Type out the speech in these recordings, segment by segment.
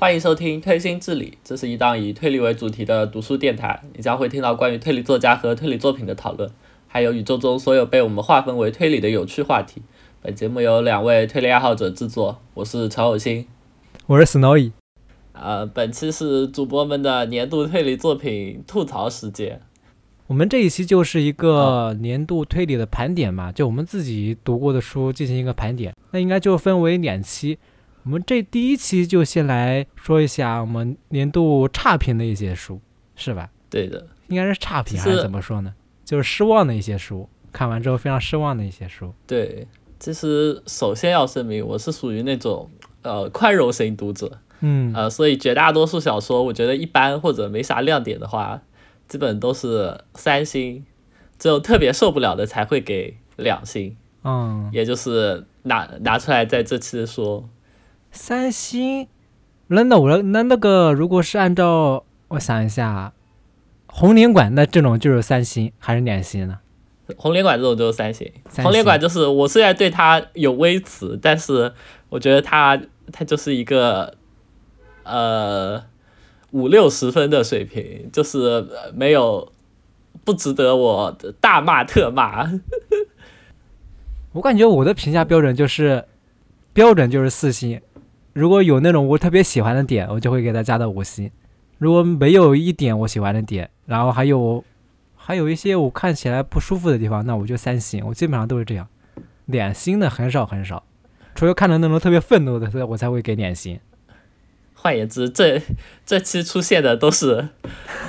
欢迎收听《推心置理》，这是一档以推理为主题的读书电台。你将会听到关于推理作家和推理作品的讨论，还有宇宙中所有被我们划分为推理的有趣话题。本节目由两位推理爱好者制作，我是陈偶星，我是 Snowy。呃，本期是主播们的年度推理作品吐槽时间。我们这一期就是一个年度推理的盘点嘛，就我们自己读过的书进行一个盘点。那应该就分为两期。我们这第一期就先来说一下我们年度差评的一些书，是吧？对的，应该是差评还是怎么说呢？就是失望的一些书，看完之后非常失望的一些书。对，其实首先要声明，我是属于那种呃宽容型读者，嗯呃，所以绝大多数小说我觉得一般或者没啥亮点的话，基本都是三星，只有特别受不了的才会给两星，嗯，也就是拿拿出来在这期说。三星，那那我那那个如果是按照我想一下，红莲馆那这种就是三星还是两星呢？红莲馆这种就是三星，三红莲馆就是我虽然对它有微词，但是我觉得它它就是一个呃五六十分的水平，就是呃没有不值得我大骂特骂。我感觉我的评价标准就是标准就是四星，如果有那种我特别喜欢的点，我就会给它加到五星；如果没有一点我喜欢的点，然后还有还有一些我看起来不舒服的地方，那我就三星。我基本上都是这样，两星的很少很少，除了看到那种特别愤怒的，我才会给两星。换言之，这这期出现的都是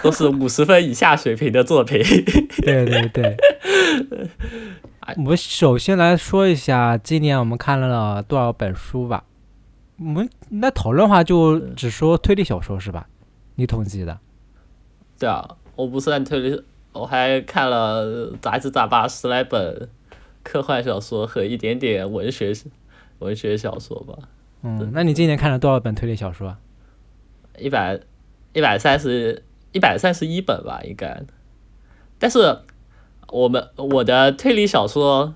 都是五十分以下水平的作品。对对对。我们首先来说一下今年我们看了多少本书吧。我们那讨论的话就只说推理小说是吧？你统计的？对啊，我不算推理，我还看了杂七杂八十来本科幻小说和一点点文学文学小说吧，嗯，那你今年看了多少本推理小说？一百一百三十一百三十一本吧，应该。但是我们我的推理小说，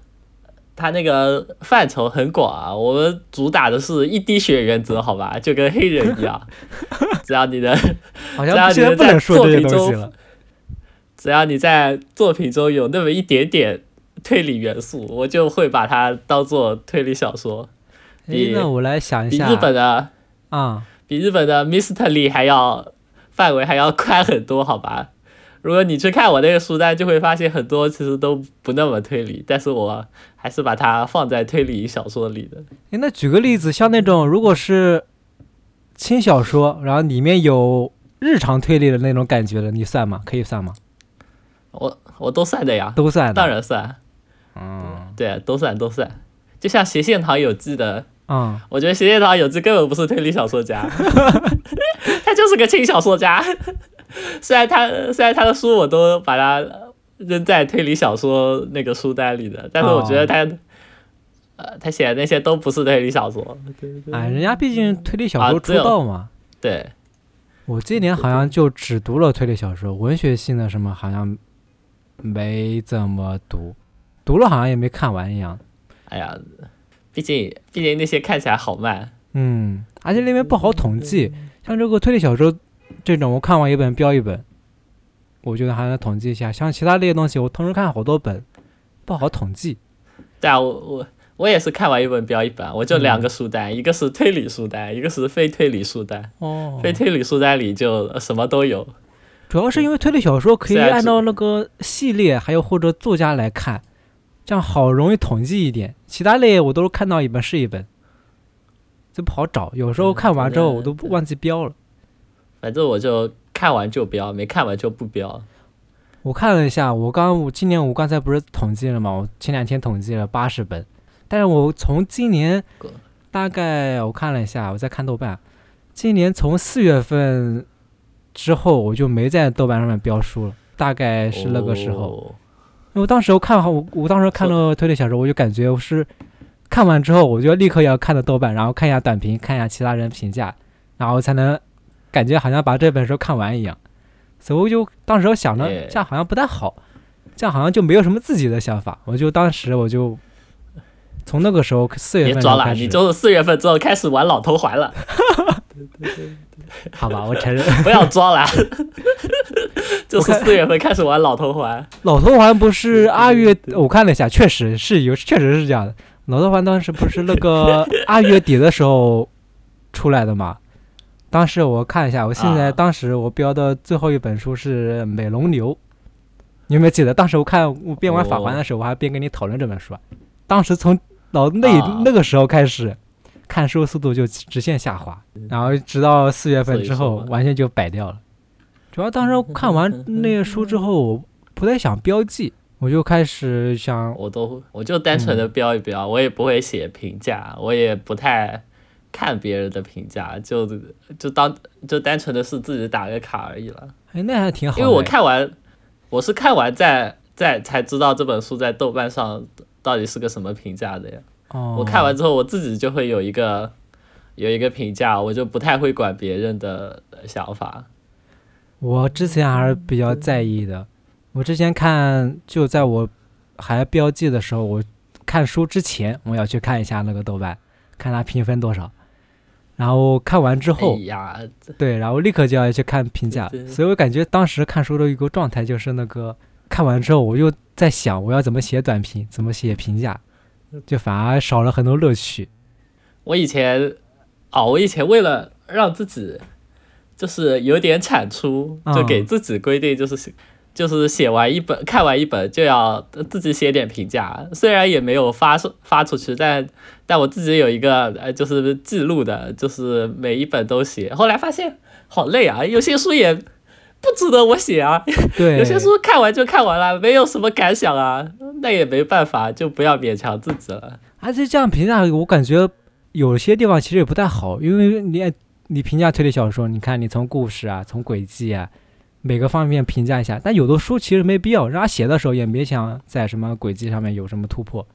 它那个范畴很广啊，我们主打的是一滴血原则，好吧，就跟黑人一样，只要你能好这样像现在你能说这些作品中东西了。只要你在作品中有那么一点点推理元素，我就会把它当做推理小说，诶那我来想一下，比日本的啊、比日本的 Mystery 还要范围还要宽很多，好吧？如果你去看我那个书单，就会发现很多其实都不那么推理，但是我还是把它放在推理小说里的。诶那举个例子，像那种如果是轻小说，然后里面有日常推理的那种感觉的，你算吗？可以算吗？我我都算的呀，都算的。当然算，嗯对啊，都算都算。就像斜线堂有记的，嗯，我觉得斜线堂有志根本不是推理小说家，他就是个轻小说家。虽然他虽然他的书我都把它扔在推理小说那个书单里的，但是我觉得他，呃，他写的那些都不是推理小说。对对哎，人家毕竟推理小说出道嘛。对，我今年好像就只读了推理小说，文学性的什么好像没怎么读，读了好像也没看完一样。哎呀，毕竟毕竟那些看起来好慢。嗯，而且那边不好统计，像这个推理小说这种，我看完一本标一本，我觉得还能统计一下。像其他那些东西，我同时看好多本，不好统计。对啊，我我我也是看完一本标一本，我就两个书单，一个是推理书单，一个是非推理书单。哦非推理书单里就什么都有。主要是因为推理小说可以按照那个系列还有或者作家来看，这样好容易统计一点。其他类我都是看到一本是一本，就不好找。有时候嗯看完之后我都忘记标了。反正我就看完就标，没看完就不标。我看了一下，我刚我今年我刚才不是统计了吗？我前两天统计了八十本，但是我从今年大概我看了一下，我在看豆瓣，今年从四月份之后我就没在豆瓣上面标书了，大概是那个时候。哦因为我当时我看好我我当时看了推理小说，我就感觉我是看完之后我就立刻要看的豆瓣，然后看一下短评，看一下其他人评价，然后才能感觉好像把这本书看完一样。所以我就当时我想着这样好像不太好，这样好像就没有什么自己的想法。我就当时我就从那个时候四月别装了，你就是四月份之后开始玩老头环了。好吧，我承认。不要装了，就是四月份开始玩老头环。老头环不是二月，我看了一下，确实是有，确实是这样的。老头环当时不是那个二月底的时候出来的嘛？当时我看一下，我现在当时我标的最后一本书是《美龙牛》，你有没有记得？当时我看我边玩法环的时候，我还边跟你讨论这本书。当时从老那那个时候开始，看书速度就直线下滑，然后直到四月份之后，完全就摆掉了。主要当时看完那些书之后，我不太想标记。我就开始想，我都我就单纯的标一标，我也不会写评价，我也不太看别人的评价，就就当就单纯的是自己打个卡而已了。哎，那还挺好。因为我看完，我是看完再再才知道这本书在豆瓣上到底是个什么评价的呀。哦。我看完之后，我自己就会有一个有一个评价，我就不太会管别人的想法。我之前还是比较在意的。我之前看，就在我还标记的时候，我看书之前，我要去看一下那个豆瓣，看它评分多少。然后看完之后，对，然后立刻就要去看评价。所以我感觉当时看书的一个状态就是那个，看完之后我又在想，我要怎么写短评，怎么写评价，就反而少了很多乐趣。我以前，哦，我以前为了让自己就是有点产出，就给自己规定就是。就是写完一本，看完一本就要自己写点评价，虽然也没有发发出去，但但我自己有一个呃，就是记录的，就是每一本都写。后来发现好累啊，有些书也不值得我写啊。对，有些书看完就看完了，没有什么感想啊，那也没办法，就不要勉强自己了。而且这样评价，我感觉有些地方其实也不太好，因为你你评价推理小说，你看你从故事啊，从轨迹啊。每个方面评价一下，但有的书其实没必要，让他写的时候也没想在什么轨迹上面有什么突破，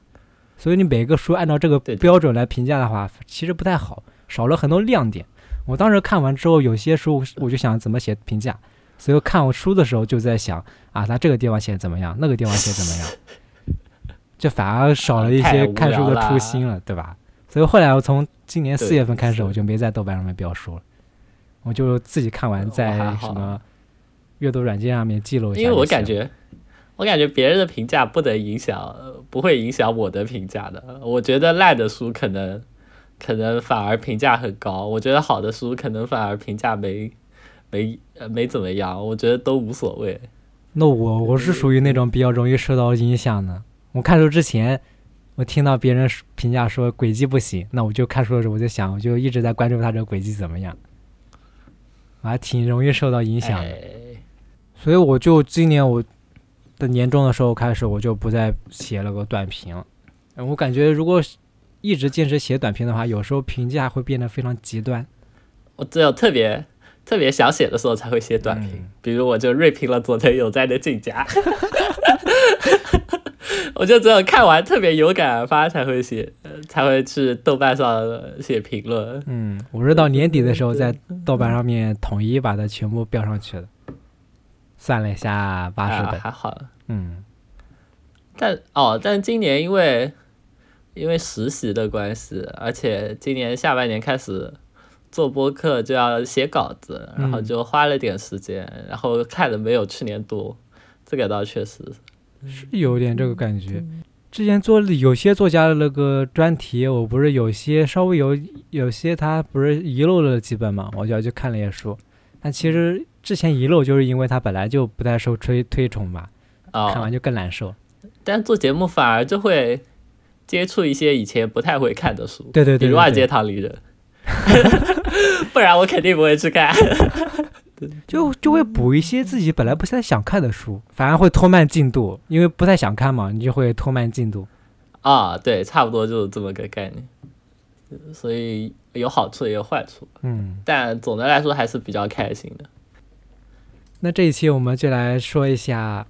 所以你每个书按照这个标准来评价的话，其实不太好，少了很多亮点。我当时看完之后，有些书我就想怎么写评价，所以看我书的时候就在想啊，他这个地方写怎么样，那个地方写怎么样，就反而少了一些看书的初心了，对吧？所以后来我从今年四月份开始，我就没在豆瓣上面标书了，我就自己看完在什么。阅读软件上面记录一下，因为我感觉，我感觉别人的评价不能影响，不会影响我的评价的。我觉得烂的书可能，可能反而评价很高；我觉得好的书可能反而评价没，没呃没怎么样。我觉得都无所谓。那我我是属于那种比较容易受到影响的。我看书之前，我听到别人评价说轨迹不行，那我就看书的时候我就想，我就一直在关注他这个轨迹怎么样。我还挺容易受到影响的。所以我就今年我的年终的时候开始，我就不再写了个短评了。我感觉如果一直坚持写短评的话，有时候评价会变得非常极端。我只有特别特别想写的时候才会写短评，比如我就锐评了佐藤有在的《进家》，我就只有看完特别有感而发才会写，才会去豆瓣上写评论。嗯，我是到年底的时候在豆瓣上面统一把它全部标上去的。算了一下，八十本还好。嗯，但哦，但今年因为因为实习的关系，而且今年下半年开始做播客就要写稿子，然后就花了点时间，然后看的没有去年多，这个倒确实是有点这个感觉。之前做有些作家的那个专题，我不是有些稍微有有些他不是遗漏了几本嘛，我就要去看了些书，但其实。之前遗漏就是因为他本来就不太受推推崇吧，看完就更难受。但做节目反而就会接触一些以前不太会看的书，对对对，比如《二阶堂里人》，不然我肯定不会去看。就就会补一些自己本来不太想看的书，反而会拖慢进度，因为不太想看嘛，你就会拖慢进度。啊，对，差不多就是这么个概念。所以有好处也有坏处，嗯，但总的来说还是比较开心的。那这一期我们就来说一下，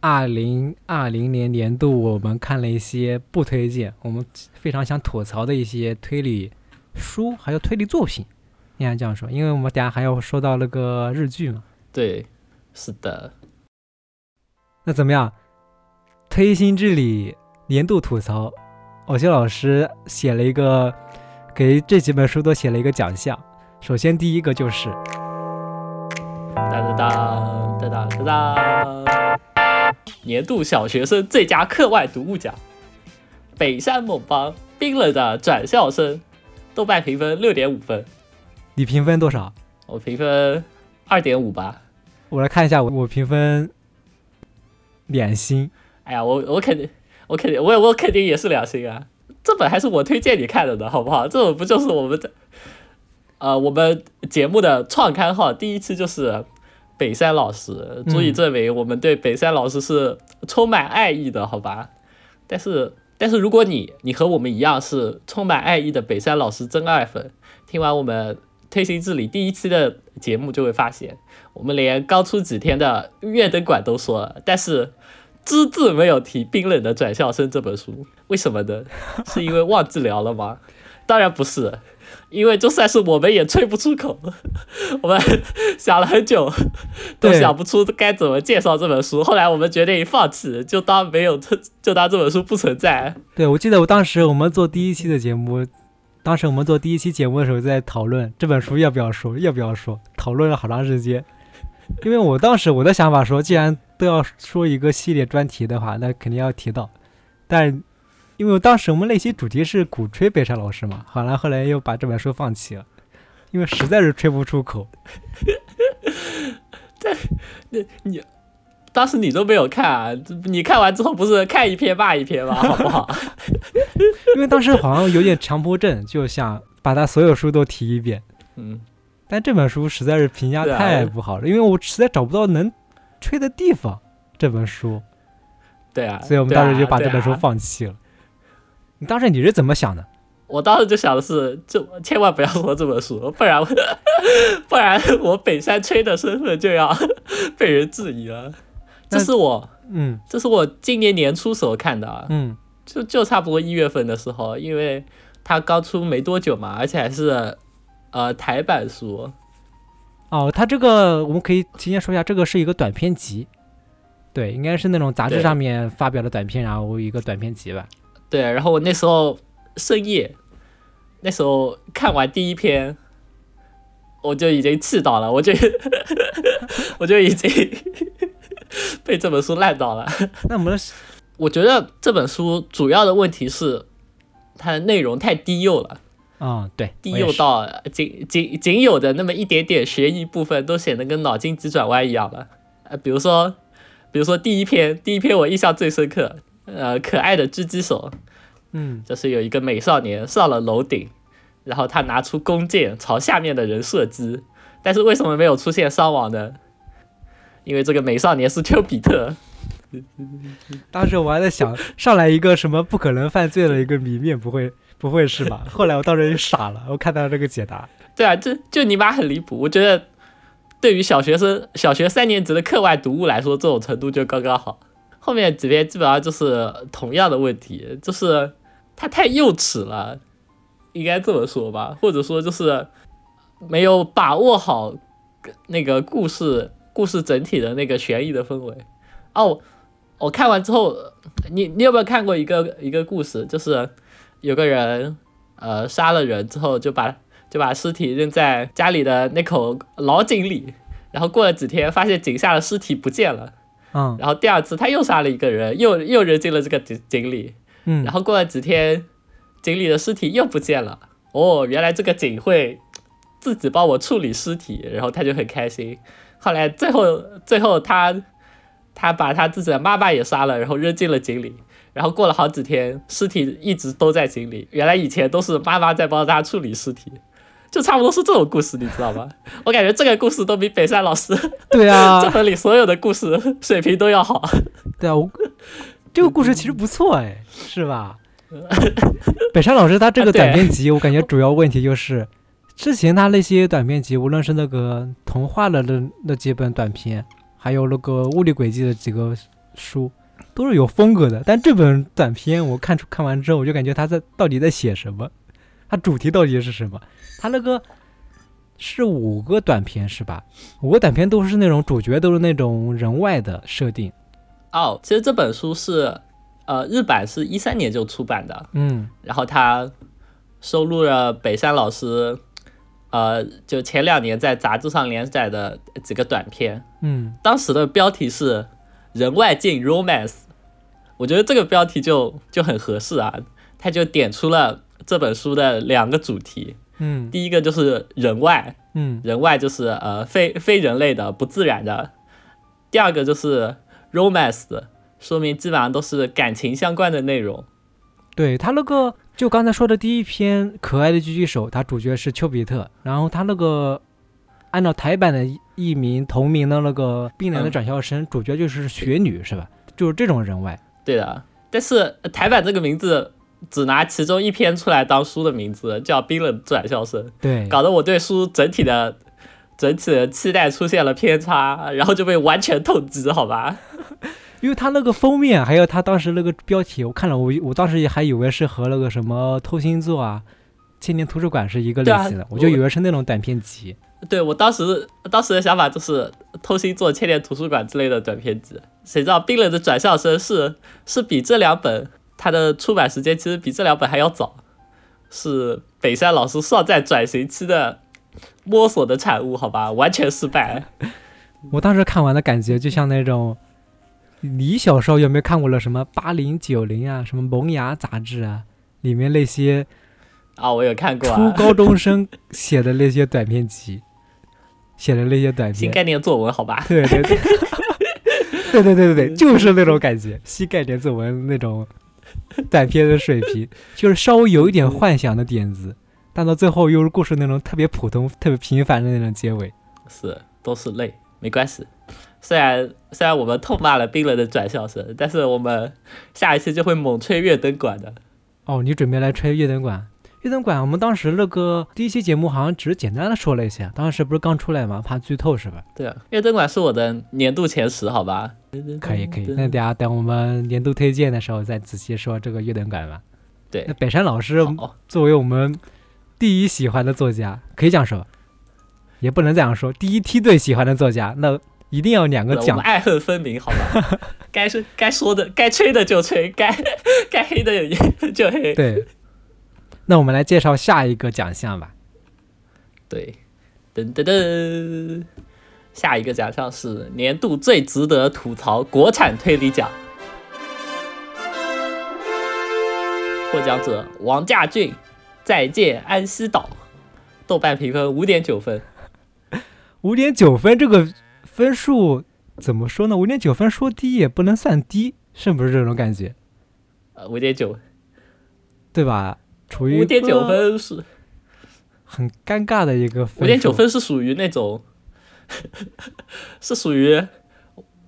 二零二零年年度我们看了一些不推荐，我们非常想吐槽的一些推理书，还有推理作品，应该这样说，因为我们等下还要说到那个日剧嘛。对，是的。那怎么样？推心置理年度吐槽，偶修老师写了一个，给这几本书都写了一个奖项，首先第一个就是当当当当当当当，年度小学生最佳课外读物奖，北山某邦冰冷的转校生，豆瓣评分六点五分，你评分多少？我评分二点五吧。我来看一下，我我评分两星。哎呀，我我肯定，我肯定，我我肯定也是两星啊。这本还是我推荐你看的呢，好不好？这本不就是我们的，呃，我们节目的创刊号第一期就是北山老师，足以证明我们对北山老师是充满爱意的，好吧？但是，但是如果你你和我们一样是充满爱意的北山老师真爱粉，听完我们推行治理第一期的节目，就会发现我们连刚出几天的月灯馆都说了，但是。只字没有提《冰冷的转校生》这本书，为什么呢？是因为忘记聊了吗？当然不是，因为就算是我们也吹不出口。我们想了很久，都想不出该怎么介绍这本书。后来我们决定放弃，就当没有，就当这本书不存在。对，我记得我当时我们做第一期的节目，当时我们做第一期节目的时候在讨论这本书要不要说，要不要说，讨论了好长时间。因为我当时我的想法说，既然都要说一个系列专题的话，那肯定要提到。但因为当时我们那期主题是鼓吹北山老师嘛，好了，后来又把这本书放弃了，因为实在是吹不出口。这，你你当时你都没有看啊？你看完之后不是看一篇骂一篇吗？好不好？因为当时好像有点强迫症，就想把他所有书都提一遍。嗯。但这本书实在是评价太不好了，因为我实在找不到能吹的地方。这本书，对啊，所以我们当时就把这本书放弃了。你当时你是怎么想的？我当时就想的是，就千万不要说这本书，不然不然我北山吹的身份就要 被人质疑了。这是我，嗯，这是我今年年初时候看的，嗯，就就差不多一月份的时候，因为它刚出没多久嘛，而且还是。呃，台版书，哦，它这个我们可以提前说一下，这个是一个短篇集，对，应该是那种杂志上面发表的短篇，然后一个短篇集吧。对，然后我那时候深夜，那时候看完第一篇，我就已经气到了，我就 我就已经被这本书烂到了。那我们，我觉得这本书主要的问题是它的内容太低幼了。啊，对，低幼到仅仅仅有的那么一点点悬疑部分都显得跟脑筋急转弯一样了。呃，比如说，比如说第一篇，第一篇我印象最深刻，呃，可爱的狙击手，嗯，就是有一个美少年上了楼顶，然后他拿出弓箭朝下面的人射击，但是为什么没有出现伤亡呢？因为这个美少年是丘比特。当时我还在想，上来一个什么不可能犯罪的一个谜面，不会。不会是吧？后来我当时就傻了，我看到这个解答。对啊，就就你妈很离谱。我觉得对于小学生、小学三年级的课外读物来说，这种程度就刚刚好。后面几篇基本上就是同样的问题，就是他太幼稚了，应该这么说吧，或者说就是没有把握好那个故事故事整体的那个悬疑的氛围。哦，我看完之后，你你有没有看过一个一个故事，就是？有个人，呃，杀了人之后，就把就把尸体扔在家里的那口老井里，然后过了几天，发现井下的尸体不见了，嗯，然后第二次他又杀了一个人，又又扔进了这个井井里，嗯，然后过了几天，井里的尸体又不见了，哦，原来这个井会自己帮我处理尸体，然后他就很开心。后来最后最后他他把他自己的妈妈也杀了，然后扔进了井里。然后过了好几天，尸体一直都在井里。原来以前都是妈妈在帮他处理尸体，就差不多是这种故事，你知道吗？我感觉这个故事都比北山老师 对啊这本里所有的故事水平都要好。对啊，我这个故事其实不错哎，是吧？北山老师他这个短篇集，我感觉主要问题就是之前他那些短篇集，无论是那个童话的那那几本短篇，还有那个物理轨迹的几个书。都是有风格的，但这本短篇我看出看完之后，我就感觉他在到底在写什么？他主题到底是什么？他那个是五个短篇是吧？五个短篇都是那种主角都是那种人外的设定。哦，其实这本书是呃日版是一三年就出版的，嗯，然后他收录了北山老师呃，就前两年在杂志上连载的几个短片，嗯，当时的标题是“人外境 romance”，我觉得这个标题就就很合适啊，它就点出了这本书的两个主题，嗯。第一个就是人外，嗯。人外就是呃非非人类的不自然的，第二个就是 romance，说明基本上都是感情相关的内容。对他那个，就刚才说的第一篇《可爱的狙击手》，他主角是丘比特，然后他那个按照台版的译名同名的那个《冰冷的转校生》，主角就是雪女，是吧？就是这种人外。对的，但是呃台版这个名字只拿其中一篇出来当书的名字，叫《冰冷转校生》，对，搞得我对书整体的整体的期待出现了偏差，然后就被完全透支，好吧？因为他那个封面，还有他当时那个标题，我看了，我我当时也还以为是和那个什么偷星座啊、千年图书馆是一个类型的，我就以为是那种短篇集。对我当时当时的想法就是偷星座、千年图书馆之类的短篇集，谁知道《冰冷的转校生是》是比这两本它的出版时间其实比这两本还要早，是北山老师尚在转型期的摸索的产物，好吧，完全失败。我当时看完的感觉就像那种，你小时候有没有看过了什么八零九零啊，什么萌芽杂志啊，里面那些啊，我有看过初啊，高中生写的那些短篇集，写的那些短篇新，概念作文，好吧，对对对，对对对对对，就是那种感觉，新概念作文那种短篇的水平，就是稍微有一点幻想的点子，但到最后又是故事那种特别普通、特别平凡的那种结尾。是都是泪，没关系。虽然虽然我们痛骂了冰冷的转校生，但是我们下一期就会猛吹月灯馆的。哦，你准备来吹月灯馆？月灯馆，我们当时那个第一期节目好像只是简单的说了一下，当时不是刚出来吗？怕剧透是吧？对啊，月灯馆是我的年度前十，好吧？可以可以，那等下等我们年度推荐的时候再仔细说这个月灯馆吧。对那，北山老师，作为我们第一喜欢的作家，可以这样说，也不能这样说，第一梯队喜欢的作家，那一定要两个奖我们。爱恨分明，好吧？该是该说的，该吹的就吹，该该黑的就黑。对，那我们来介绍下一个奖项吧。对，噔噔噔，下一个奖项是年度最值得吐槽国产推理奖，获奖者王家俊，《再见安息岛》，豆瓣评分五点九分。五点九分这个分数怎么说呢？五点九分说低也不能算低，是不是这种感觉？呃，五点九，对吧？处于五点九分是很尴尬的一个分。五点九分是属于那种，是属于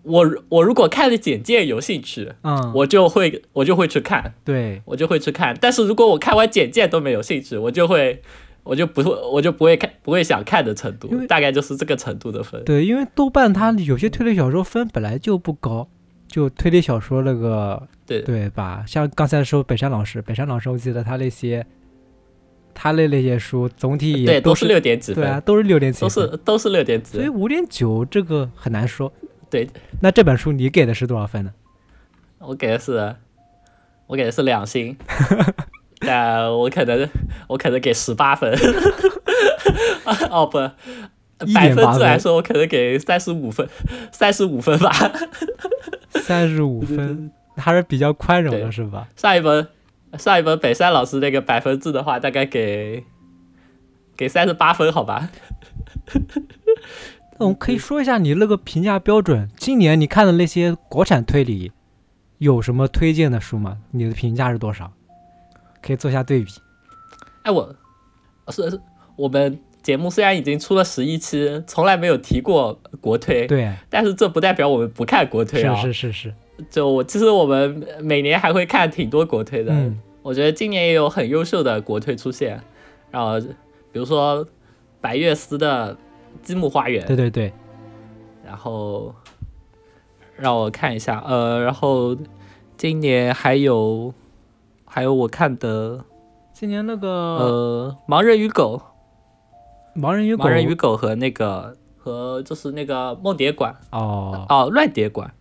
我我如果看了简介有兴趣，嗯，我就会我就会去看，对我就会去看。但是如果我看完简介都没有兴趣，我就会我就不会我就不会看不会想看的程度因为，大概就是这个程度的分。对，因为豆瓣它有些推理小说分本来就不高，就推理小说那个对对吧？像刚才说北山老师，北山老师，我记得他那些他的那些书总体也，都都是六点几对啊，都是六点几都，是都是六点几。所以五点九这个很难说。对，那这本书你给的是多少分呢？我给的是我给的是两星，但我可能我可能给十八分。哦不，百分1.8分制来说，我可能给三十五分，三十五分吧。三十五分，还是比较宽容的，是吧？上一本上一本北山老师那个百分制的话，大概给给三十八分，好吧？那我们可以说一下你那个评价标准。今年你看的那些国产推理，有什么推荐的书吗？你的评价是多少？可以做下对比。哎，我是是我们节目虽然已经出了十一期，从来没有提过国推，对，但是这不代表我们不看国推啊。是是是是，就我其实我们每年还会看挺多国推的，嗯，我觉得今年也有很优秀的国推出现，然后比如说白月思的《积木花园》，对对对，然后让我看一下，呃，然后今年还有还有我看的今年那个呃《盲人与狗。盲人与》，狗，盲人与狗和那个和就是那个梦蝶馆。哦，哦，乱蝶馆，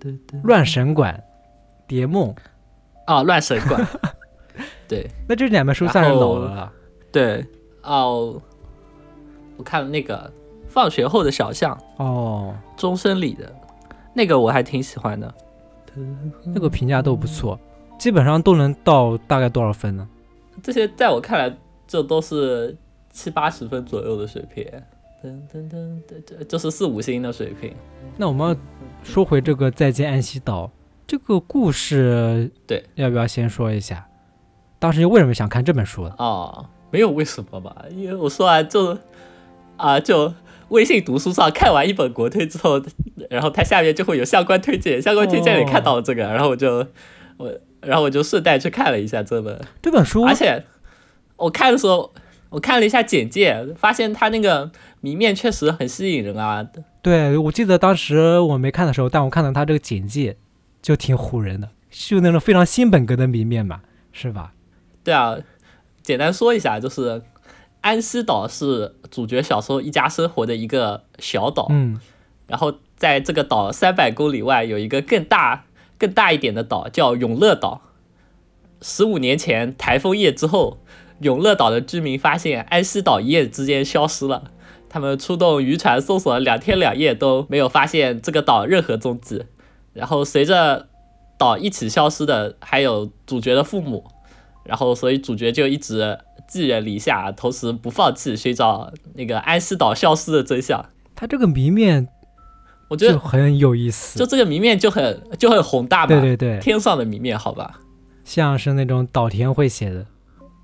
对对，乱神馆、蝶梦，哦，乱神馆，对。那这两本书算是老了。了。对。哦，我看了那个《放学后的小巷》，哦，终身里的。那个我还挺喜欢的。那个评价都不错，基本上都能到大概多少分呢？这些在我看来，这都是七八十分左右的水平。噔噔噔，这就是四五星的水平。那我们说回这个《再见安息岛》这个故事，对，要不要先说一下？当时为什么想看这本书？哦，没有为什么吧，因为我说完就啊，就微信读书上看完一本国推之后，然后它下面就会有相关推荐，相关推荐里看到了这个，然后我就我，然后我就顺带去看了一下这本这本书，而且我看的时候，我看了一下简介，发现它那个谜面确实很吸引人啊。对，我记得当时我没看的时候，但我看到它这个简介就挺唬人的，就那种非常新本格的谜面嘛，是吧？对啊，简单说一下，就是安息岛是主角小时候一家生活的一个小岛，嗯，然后在这个岛三百公里外有一个更大、更大一点的岛，叫永乐岛。十五年前台风夜之后，永乐岛的居民发现安息岛一夜之间消失了，他们出动渔船搜索了两天两夜都没有发现这个岛任何踪迹。然后随着岛一起消失的还有主角的父母。然后，所以主角就一直寄人篱下，同时不放弃寻找那个安息岛消失的真相。他这个谜面，我觉得很有意思。就这个谜面就很就很宏大吧？对对对，天上的谜面，好吧？像是那种岛田会写的。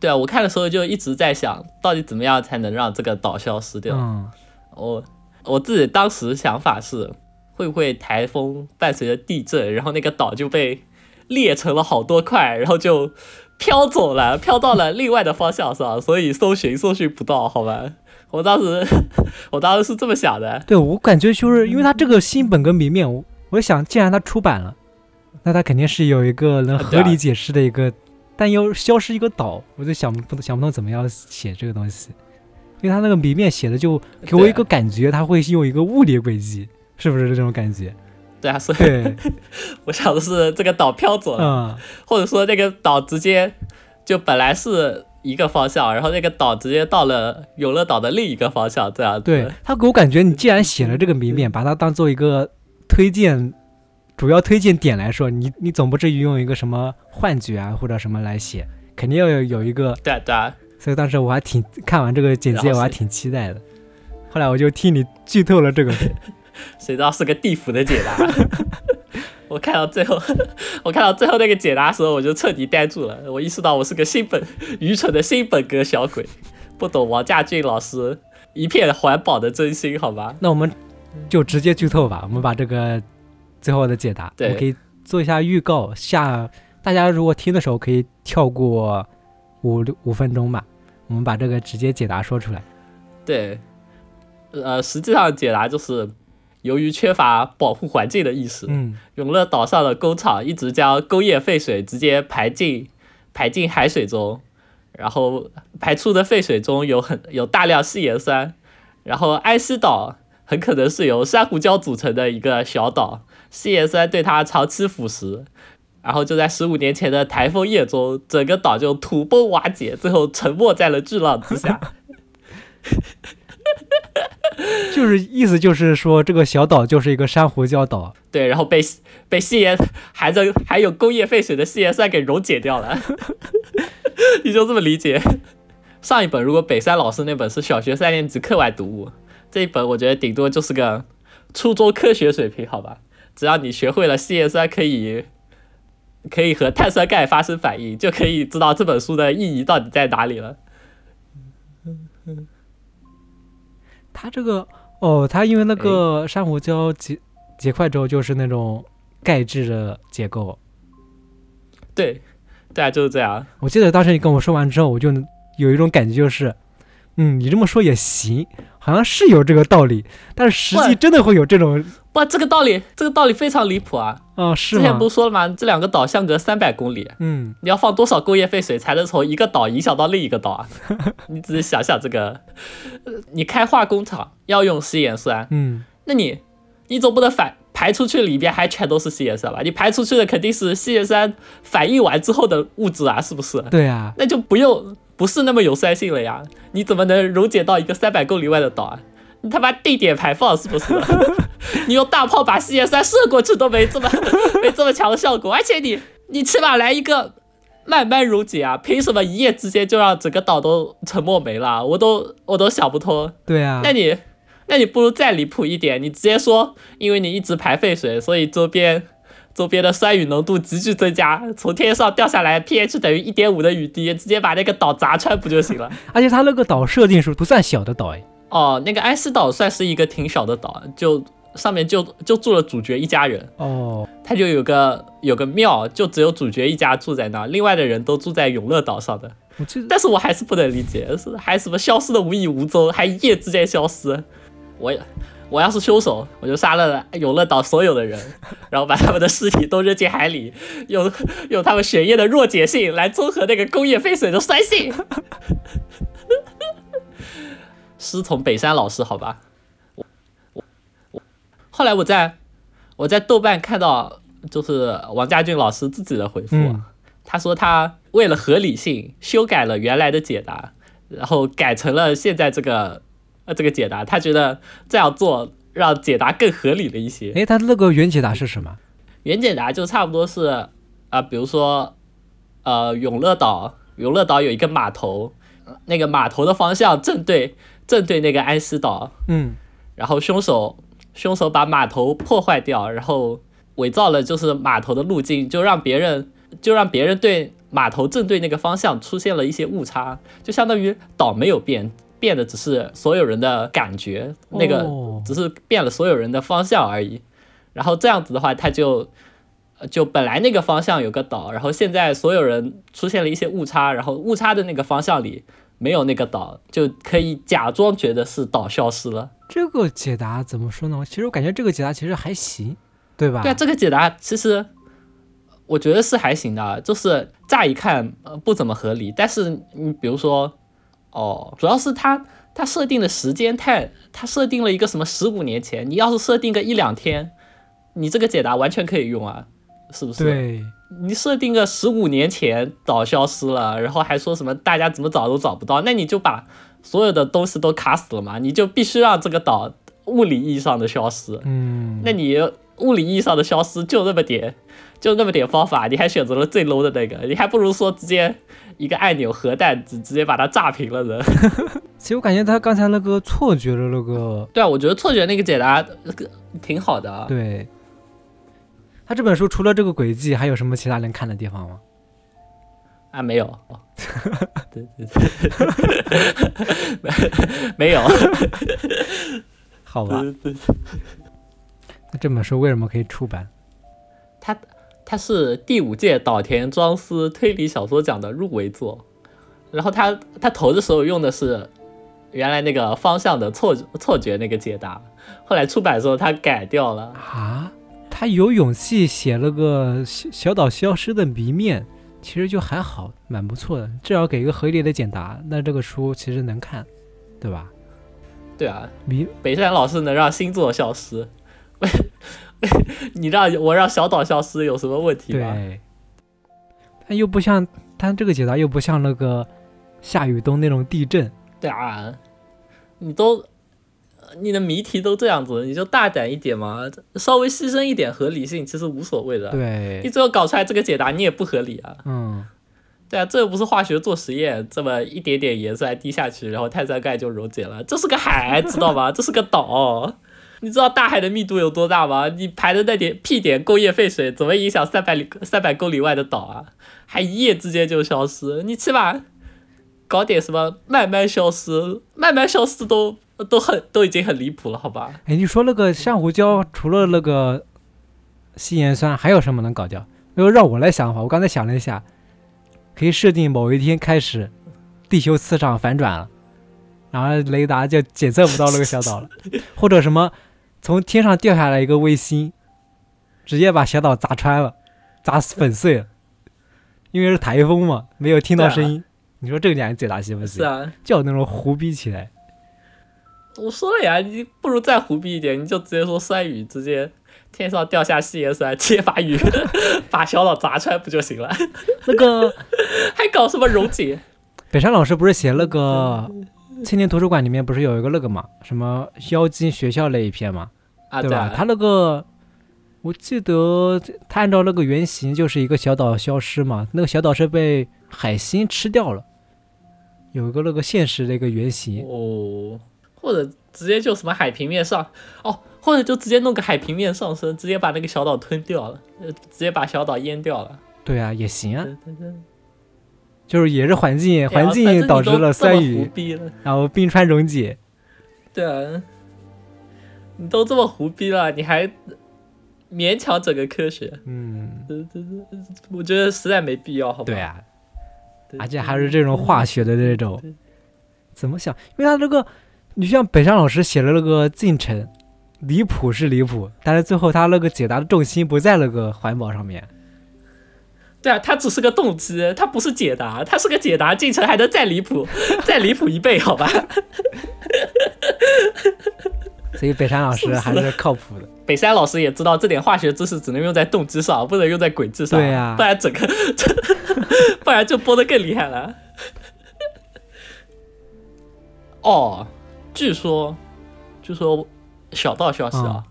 对啊，我看的时候就一直在想，到底怎么样才能让这个岛消失掉？嗯，我我自己当时想法是，会不会台风伴随着地震，然后那个岛就被裂成了好多块，然后就。飘走了，飘到了另外的方向上，所以搜寻搜寻不到，好吧？我当时，我当时是这么想的。对我感觉就是因为他这个新本跟谜面，我我想既然它出版了，那它肯定是有一个能合理解释的一个，但又消失一个岛，我就想不想不通怎么样写这个东西，因为他那个谜面写的就给我一个感觉，他会用一个物理轨迹，是不是这种感觉？对啊，所以 我想的是这个岛飘走了，或者说那个岛直接就本来是一个方向，然后那个岛直接到了永乐岛的另一个方向，这样子。对他给我感觉，你既然写了这个谜面，把它当做一个推荐主要推荐点来说，你你总不至于用一个什么幻觉啊或者什么来写，肯定要有有一个。对对。所以当时我还挺看完这个简介，我还挺期待的。后来我就替你剧透了这个。谁知道是个地府的解答？我看到最后，我看到最后那个解答时候，我就彻底呆住了。我意识到我是个新本愚蠢的新本格小鬼，不懂王家俊老师一片环保的真心，好吧？那我们就直接剧透吧。我们把这个最后的解答，我可以做一下预告。下大家如果听的时候可以跳过五六五分钟吧。我们把这个直接解答说出来。对，呃，实际上解答就是。由于缺乏保护环境的意识，嗯，永乐岛上的工厂一直将工业废水直接排进排进海水中，然后排出的废水中有很有大量细盐酸，然后安息岛很可能是由珊瑚礁组成的一个小岛，细盐酸对它长期腐蚀，然后就在十五年前的台风夜中，整个岛就土崩瓦解，最后沉没在了巨浪之下。就是意思就是说，这个小岛就是一个珊瑚礁岛，对，然后被被细盐含着还有工业废水的细盐酸给溶解掉了，你就这么理解。上一本如果北山老师那本是小学三年级课外读物，这一本我觉得顶多就是个初中科学水平，好吧？只要你学会了细盐酸可以可以和碳酸钙发生反应，就可以知道这本书的意义到底在哪里了。它这个哦，它因为那个珊瑚礁结结块之后就是那种钙质的结构，对，对啊，就是这样。我记得当时你跟我说完之后，我就有一种感觉，就是，嗯，你这么说也行。好像是有这个道理，但是实际真的会有这种不？这个道理，这个道理非常离谱啊！哦，是之前不是说了吗？这两个岛相隔三百公里，嗯，你要放多少工业废水才能从一个岛影响到另一个岛啊？你仔细想想这个，你开化工厂要用稀盐酸，嗯，那你你总不能反排出去里边还全都是稀盐酸吧？你排出去的肯定是稀盐酸反应完之后的物质啊，是不是？对啊，那就不用。不是那么有酸性了呀？你怎么能溶解到一个三百公里外的岛啊？你他妈定点排放是不是？你用大炮把稀盐酸射过去都没这么没这么强的效果，而且你你起码来一个慢慢溶解啊！凭什么一夜之间就让整个岛都沉没没了？我都我都想不通。对啊，那你那你不如再离谱一点，你直接说，因为你一直排废水，所以周边周边的酸雨浓度急剧增加，从天上掉下来 pH 等于一点五的雨滴，直接把那个岛砸穿不就行了？而且它那个岛设定是不算小的岛哎。哦，那个安斯岛算是一个挺小的岛，就上面就就住了主角一家人。哦，他就有个有个庙，就只有主角一家住在那，另外的人都住在永乐岛上的。我记得，但是我还是不能理解，是还什么消失的无影无踪，还一夜之间消失。我我要是凶手，我就杀了永乐岛所有的人，然后把他们的尸体都扔进海里，用用他们血液的弱碱性来综合那个工业废水的酸性。师从北山老师，好吧。我我我，后来我在我在豆瓣看到，就是王家俊老师自己的回复，嗯他说他为了合理性修改了原来的解答，然后改成了现在这个呃这个解答，他觉得这样做让解答更合理了一些。诶，他那个原解答是什么？原解答就差不多是啊、呃比如说呃永乐岛，永乐岛有一个码头，呃那个码头的方向正对正对那个安息岛，嗯，然后凶手凶手把码头破坏掉，然后伪造了就是码头的路径，就让别人就让别人对码头正对那个方向出现了一些误差，就相当于岛没有变，变的只是所有人的感觉，那个哦。只是变了所有人的方向而已。然后这样子的话，他就呃就本来那个方向有个岛，然后现在所有人出现了一些误差，然后误差的那个方向里没有那个岛，就可以假装觉得是岛消失了。这个解答怎么说呢？其实我感觉这个解答其实还行，对吧？对啊，这个解答其实我觉得是还行的，就是乍一看呃不怎么合理，但是你比如说哦，主要是它它设定的时间太，它设定了一个什么十五年前，你要是设定个一两天，你这个解答完全可以用啊，是不是？对，你设定个十五年前岛消失了，然后还说什么大家怎么找都找不到，那你就把所有的东西都卡死了嘛，你就必须让这个岛物理意义上的消失。嗯，那你物理意义上的消失就那么点，就那么点方法，你还选择了最 low 的那个，你还不如说直接一个按钮核弹直直接把它炸平了呢。其实我感觉他刚才那个错觉的那个，对啊，我觉得错觉那个解答呃挺好的啊。对，他这本书除了这个轨迹，还有什么其他能看的地方吗？啊，没有，对 对对，没 没有，好吧，那这本书为什么可以出版？它它是第五届岛田庄司推理小说奖的入围作，然后他他投的时候用的是原来那个方向的错错觉那个解答，后来出版的时候他改掉了。啊，他有勇气写了个小小岛消失的谜面，其实就还好，蛮不错的。至少给一个合理的解答，那这个书其实能看，对吧？对啊，谜北山老师能让星座消失，你让我让小岛消失有什么问题吗？对，但又不像他这个解答又不像那个夏雨冬那种地震，对啊，你都你的谜题都这样子，你就大胆一点嘛，稍微牺牲一点合理性其实无所谓的。你，最后搞出来这个解答你也不合理啊。嗯，对啊，这又不是化学做实验，这么一点点盐酸滴下去，然后碳酸钙就溶解了。这是个海，知道吗？这是个岛。你知道大海的密度有多大吗？你排的那点屁点工业废水，怎么影响三百里三百公里外的岛啊？还一夜之间就消失，你起码搞点什么慢慢消失，慢慢消失都都很都已经很离谱了，好吧？哎，你说那个珊瑚礁除了那个稀盐酸，还有什么能搞掉？如果让我来想的话，我刚才想了一下，可以设定某一天开始，地球磁场反转了，然后雷达就检测不到那个小岛了，或者什么从天上掉下来一个卫星，直接把小岛砸穿了，砸粉碎了，因为是台风嘛，没有听到声音。你说这个两个解答行不行？是啊，叫那种胡逼起来。我说了呀，你不如再胡逼一点，你就直接说酸雨，直接天上掉下稀盐酸，直接把雨 把小岛砸穿不就行了？那个还搞什么溶解？北山老师不是写那个青年图书馆里面不是有一个那个嘛，什么妖精学校那一篇嘛，啊，对吧？啊他那个我记得他按照那个原型就是一个小岛消失嘛，那个小岛是被海星吃掉了，有一个那个现实的一个原型。哦，或者直接就什么海平面上哦，或者就直接弄个海平面上升，直接把那个小岛吞掉了，呃，直接把小岛淹掉了。对啊，也行啊，就是也是环境环境导致了酸雨，然后冰川溶解。对啊，你都这么胡逼了，你还勉强整个科学，嗯，我觉得实在没必要，好吧？对啊，而且还是这种化学的这种，怎么想？因为他这个，你像北山老师写的那个进程，离谱是离谱，但是最后他那个解答的重心不在那个环保上面。对啊，它只是个动机，它不是解答，它是个解答进程还能再离谱，再离谱一倍，好吧？所以北山老师还是靠谱的。北山老师也知道这点化学知识只能用在动机上，不能用在轨迹上，对呀不然整个，不然就播的更厉害了。哦，据说，据说小道消息啊，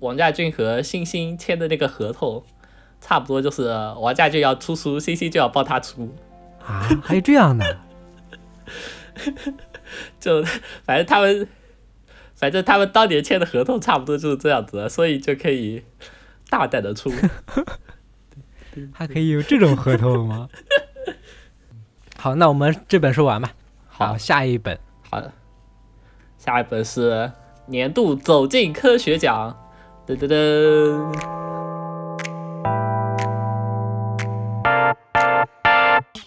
王家俊和星星签的那个合同，差不多就是王家俊要出书，星星就要帮他出，啊，还有这样的？就反正他们，反正他们当年签的合同差不多就是这样子的，所以就可以大胆的出。还可以有这种合同吗？好，那我们这本说完吧。好下一本。好的，下一本是年度走进科学奖，噔噔噔。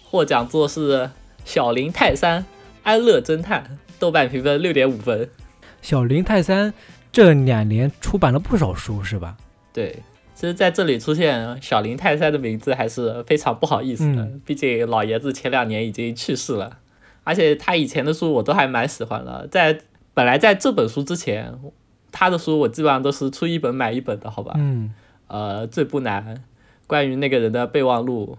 获奖作是《小林泰山安乐侦探》，豆瓣评分六点五分。小林泰三这两年出版了不少书，是吧？对，其实在这里出现小林泰山的名字还是非常不好意思的，嗯毕竟老爷子前两年已经去世了，而且他以前的书我都还蛮喜欢的。在本来在这本书之前，他的书我基本上都是出一本买一本的，好吧？嗯，呃，最不难，关于那个人的备忘录，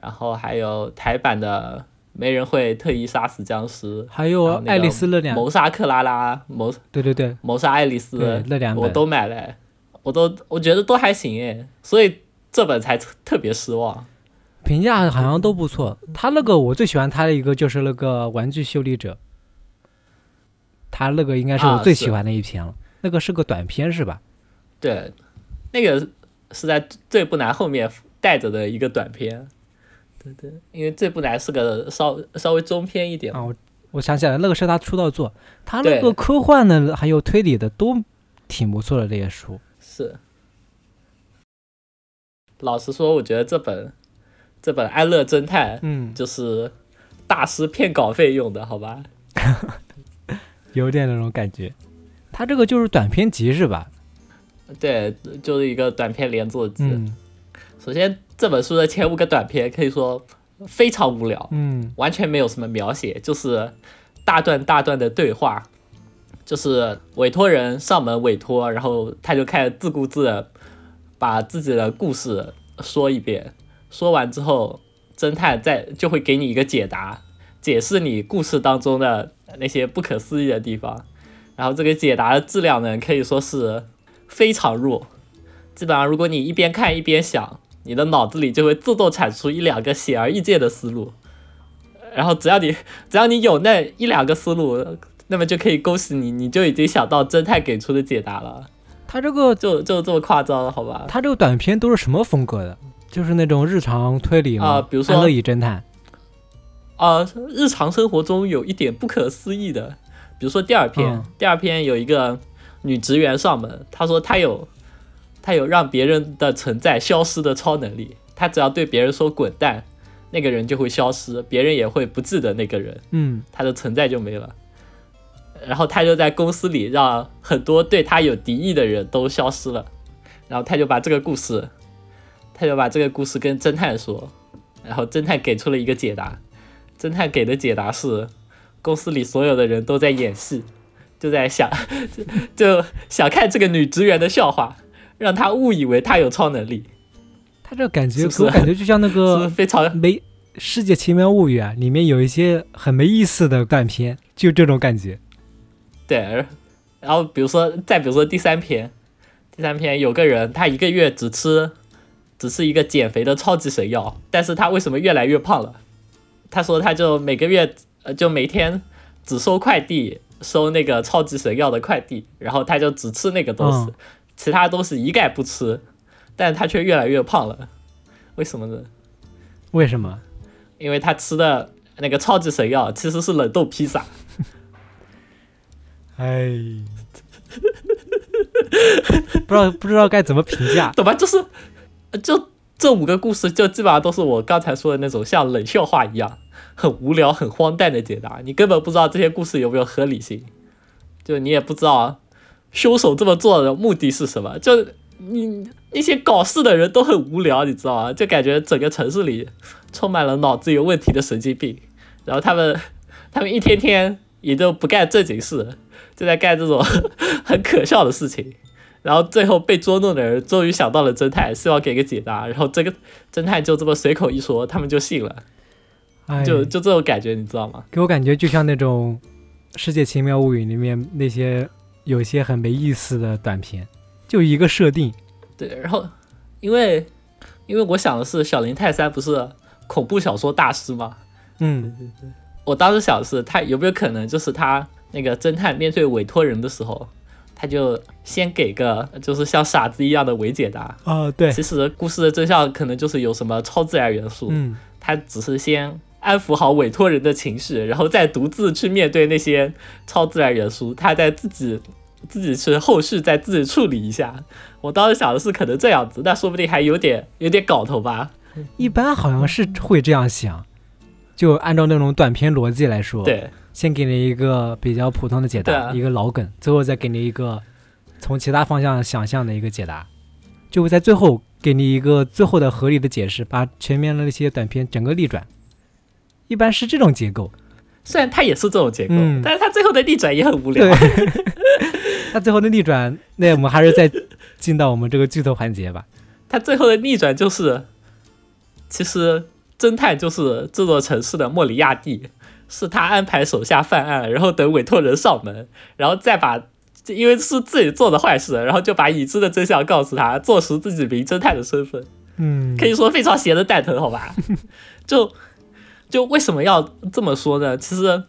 然后还有台版的没人会特意杀死僵尸，还有爱丽丝那两，谋杀克拉拉，谋对对对谋杀爱丽丝，，那两本我都买了，我都我觉得都还行诶，所以这本才特特别失望。评价好像都不错。他那个我最喜欢他的一个就是那个玩具修理者，他那个应该是我最喜欢的一篇了。那个是个短篇是吧？对，那个是在最不难后面带着的一个短篇。对对，因为最不难是个稍稍微中篇一点。啊，我我想起来了，那个是他出道作。他那个科幻的还有推理的都挺不错的这些书。是。老实说，我觉得这本这本《安乐侦探》嗯，就是大师骗稿费用的，好吧？有点那种感觉。他这个就是短篇集是吧？对，就是一个短篇连作集。嗯首先，这本书的前五个短篇可以说非常无聊，嗯完全没有什么描写，就是大段大段的对话，就是委托人上门委托，然后他就开始自顾自的把自己的故事说一遍，说完之后，侦探再就会给你一个解答，解释你故事当中的那些不可思议的地方，然后这个解答的质量呢，可以说是非常弱，基本上如果你一边看一边想，你的脑子里就会自动产出一两个显而易见的思路。然后只要你 只要你有那一两个思路，那么就可以恭喜你，你就已经想到侦探给出的解答了，他这个就就这么夸张了，好吧？他这个短片都是什么风格的？就是那种日常推理吗？啊比如说安乐椅侦探。啊、日常生活中有一点不可思议的，比如说第二篇，嗯第二篇有一个女职员上门，她说她有她有让别人的存在消失的超能力，她只要对别人说滚蛋，那个人就会消失，别人也会不记得那个人。嗯她的存在就没了。然后她就在公司里让很多对她有敌意的人都消失了，然后她就把这个故事，她就把这个故事跟侦探说，然后侦探给出了一个解答，侦探给的解答是公司里所有的人都在演戏，就在想就 就想看这个女职员的笑话，让她误以为她有超能力，他这个感觉给我感觉就像那 是是个非常没世界奇妙物语》啊，里面有一些很没意思的短片，就这种感觉。对，然后比如说，再比如说第三篇，第三篇有个人他一个月只吃，只是一个减肥的超级神药，但是他为什么越来越胖了？他说他就每个月呃就每天只收快递，收那个超级神药的快递，然后他就只吃那个东西，嗯其他东西一概不吃，但他却越来越胖了，为什么呢？为什么？因为他吃的那个超级神药其实是冷冻披萨。哎，不知道不知道该怎么评价。懂吧？就是，呃就这五个故事，就基本上都是我刚才说的那种像冷笑话一样，很无聊、很荒诞的解答。你根本不知道这些故事有没有合理性，就你也不知道凶手这么做的目的是什么。就你那些搞事的人都很无聊，你知道吗？就感觉整个城市里充满了脑子有问题的神经病，然后他们 他们一天天也就不干正经事，就在干这种 很可笑的事情。然后最后被捉弄的人终于想到了侦探，希望给个解答，然后这个侦探就这么随口一说，他们就信了，就就这种感觉，你知道吗？给我感觉就像那种《世界奇妙物语》里面那些有些很没意思的短片，就一个设定。对，然后因为因为我想的是小林泰三不是恐怖小说大师吗？嗯我当时想的是他有没有可能就是他那个侦探面对委托人的时候，他就先给个就是像傻子一样的伪解答，哦，对，其实故事的真相可能就是有什么超自然元素，嗯他只是先安抚好委托人的情绪，然后再独自去面对那些超自然元素，他再自己自己去后续再自己处理一下。我当时想的是可能这样子，那说不定还有点有点搞头吧。一般好像是会这样想，就按照那种短片逻辑来说，，对先给你一个比较普通的解答，啊一个老梗，最后再给你一个从其他方向想象的一个解答，就会在最后给你一个最后的合理的解释，把前面的那些短片整个逆转。一般是这种结构，虽然他也是这种结构，嗯但是他最后的逆转也很无聊它。最后的逆转，那我们还是再进到我们这个剧透环节吧。他最后的逆转就是，其实侦探就是这座城市的莫里亚蒂，是他安排手下犯案，然后等委托人上门，然后再把，因为是自己做的坏事，然后就把已知的真相告诉他，坐实自己名侦探的身份，嗯，可以说非常闲的蛋疼，好吧？就就为什么要这么说呢？其实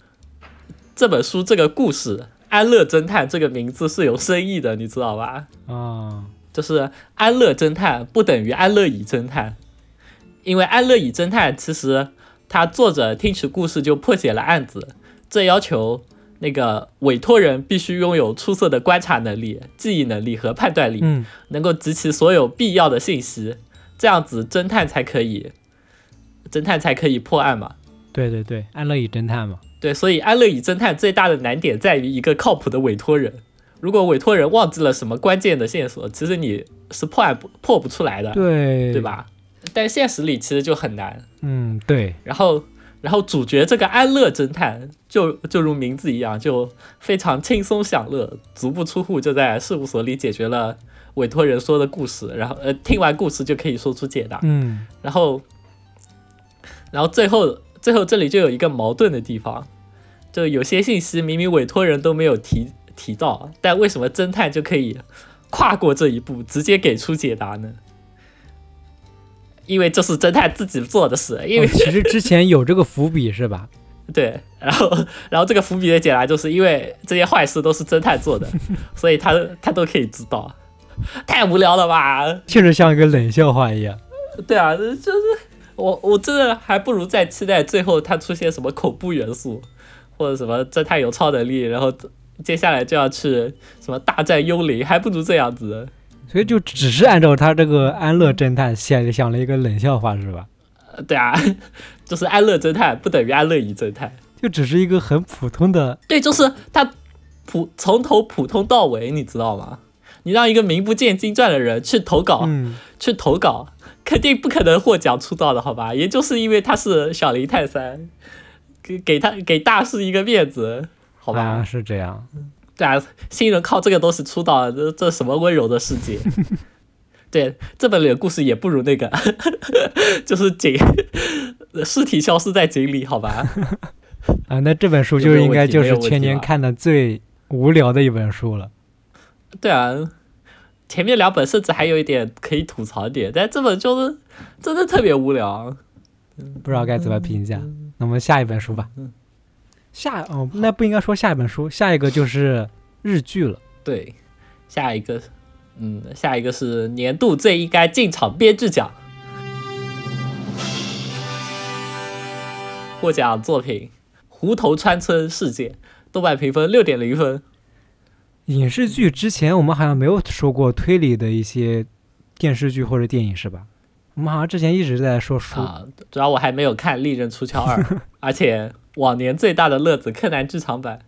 这本书这个故事《安乐侦探》这个名字是有深意的，你知道吧？啊，就是安乐侦探不等于安乐椅侦探，因为安乐椅侦探其实他作者听取故事就破解了案子，这要求那个委托人必须拥有出色的观察能力、记忆能力和判断力，嗯能够集齐所有必要的信息，这样子侦探才可以，侦探才可以破案嘛。对对对，安乐椅侦探嘛，对，所以安乐椅侦探最大的难点在于一个靠谱的委托人。如果委托人忘记了什么关键的线索，其实你是破案不破不出来的，对对？吧？但现实里其实就很难。嗯，对，然后，然后主角这个安乐侦探就就如名字一样，就非常轻松享乐，足不出户就在事务所里解决了委托人说的故事，然后呃听完故事就可以说出解答。嗯然后，然后最后最后这里就有一个矛盾的地方，就有些信息明明委托人都没有提提到，但为什么侦探就可以跨过这一步，直接给出解答呢？因为这是侦探自己做的事，因为、哦其实之前有这个伏笔是吧？对，然后然后这个伏笔的解答就是因为这些坏事都是侦探做的，所以他他都可以知道，太无聊了吧？确实像一个冷笑话一样。对啊，就是我我真的还不如再期待最后他出现什么恐怖元素，或者什么侦探有超能力，然后接下来就要去什么大战幽灵，还不如这样子。所以就只是按照他这个安乐侦探想想了一个冷笑话是吧？呃对啊，就是安乐侦探不等于安乐椅侦探。就只是一个很普通的，对，就是他普从头普通到尾，你知道吗？你让一个名不见经传的人去投稿，嗯，去投稿，肯定不可能获奖出道的，好吧？也就是因为他是小林泰三，给给他给大师一个面子，好吧？啊是这样。对啊，新人靠这个东西出道，这这什么温柔的世界？对，这本里的故事也不如那个，就是井尸体消失在井里，好吧？啊，那这本书就应该就是全问题吧年看的最无聊的一本书了。对啊，前面两本甚至还有一点可以吐槽点，但这本就是真的特别无聊。不知道该怎么评价。那我们下一本书吧。下哦，那不应该说下一本书，下一个就是日剧了。对，下一个，嗯，下一个是年度最应该进场编剧奖，获奖作品《湖头川村事件》，豆瓣评分六点零分。影视剧之前我们好像没有说过推理的一些电视剧或者电影是吧？我们好像之前一直在说书。啊，主要我还没有看《利刃出鞘二》，而且往年最大的乐子柯南剧场版，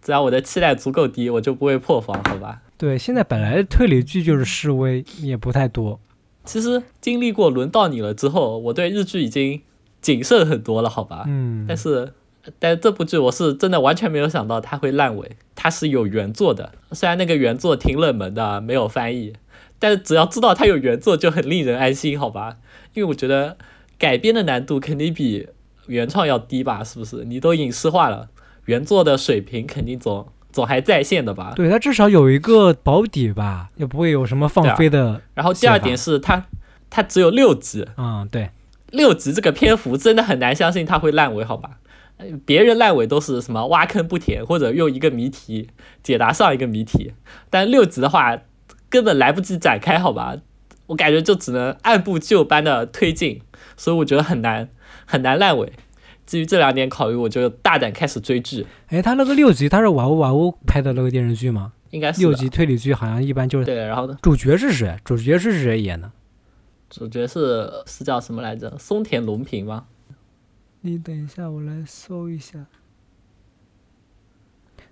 只要我的期待足够低，我就不会破防，好吧？对，现在本来推理剧就是示威，也不太多。其实经历过轮到你了之后，我对日剧已经谨慎很多了，好吧？嗯，但是，但是这部剧我是真的完全没有想到它会烂尾，它是有原作的，虽然那个原作挺冷门的，没有翻译，但是只要知道它有原作就很令人安心，好吧？因为我觉得改编的难度肯定比原创要低吧，是不是？你都影视化了，原作的水平肯定总总还在线的吧？对，它至少有一个保底吧，也不会有什么放飞的。然后第二点是它它只有六集，嗯，对，六集这个篇幅真的很难相信它会烂尾，好吧？呃别人烂尾都是什么挖坑不填，或者用一个谜题解答上一个谜题，但六集的话根本来不及展开，好吧？我感觉就只能按部就班的推进，所以我觉得很难很难烂尾。基于这两点考虑，我就大胆开始追剧，哎，他那个六集，他是瓦屋瓦屋拍的那个电视剧吗？应该是六集推理剧好像一般就是对，然后呢，主角是谁？主角是谁演的？主角是是叫什么来着？松田龙平吗？你等一下，我来搜一下。